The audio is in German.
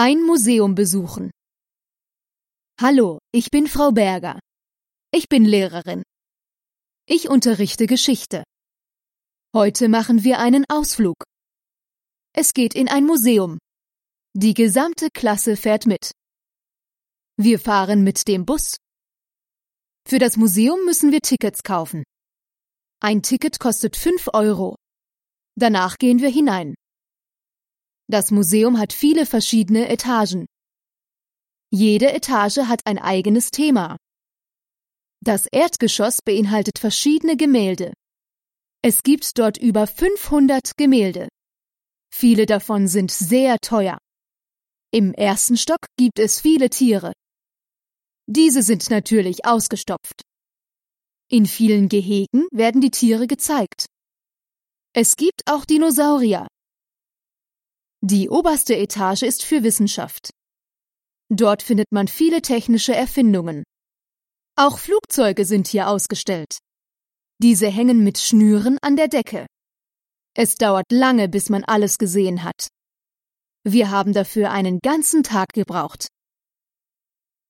Ein Museum besuchen. Hallo, ich bin Frau Berger. Ich bin Lehrerin. Ich unterrichte Geschichte. Heute machen wir einen Ausflug. Es geht in ein Museum. Die gesamte Klasse fährt mit. Wir fahren mit dem Bus. Für das Museum müssen wir Tickets kaufen. Ein Ticket kostet 5 Euro. Danach gehen wir hinein. Das Museum hat viele verschiedene Etagen. Jede Etage hat ein eigenes Thema. Das Erdgeschoss beinhaltet verschiedene Gemälde. Es gibt dort über 500 Gemälde. Viele davon sind sehr teuer. Im ersten Stock gibt es viele Tiere. Diese sind natürlich ausgestopft. In vielen Gehegen werden die Tiere gezeigt. Es gibt auch Dinosaurier. Die oberste Etage ist für Wissenschaft. Dort findet man viele technische Erfindungen. Auch Flugzeuge sind hier ausgestellt. Diese hängen mit Schnüren an der Decke. Es dauert lange, bis man alles gesehen hat. Wir haben dafür einen ganzen Tag gebraucht.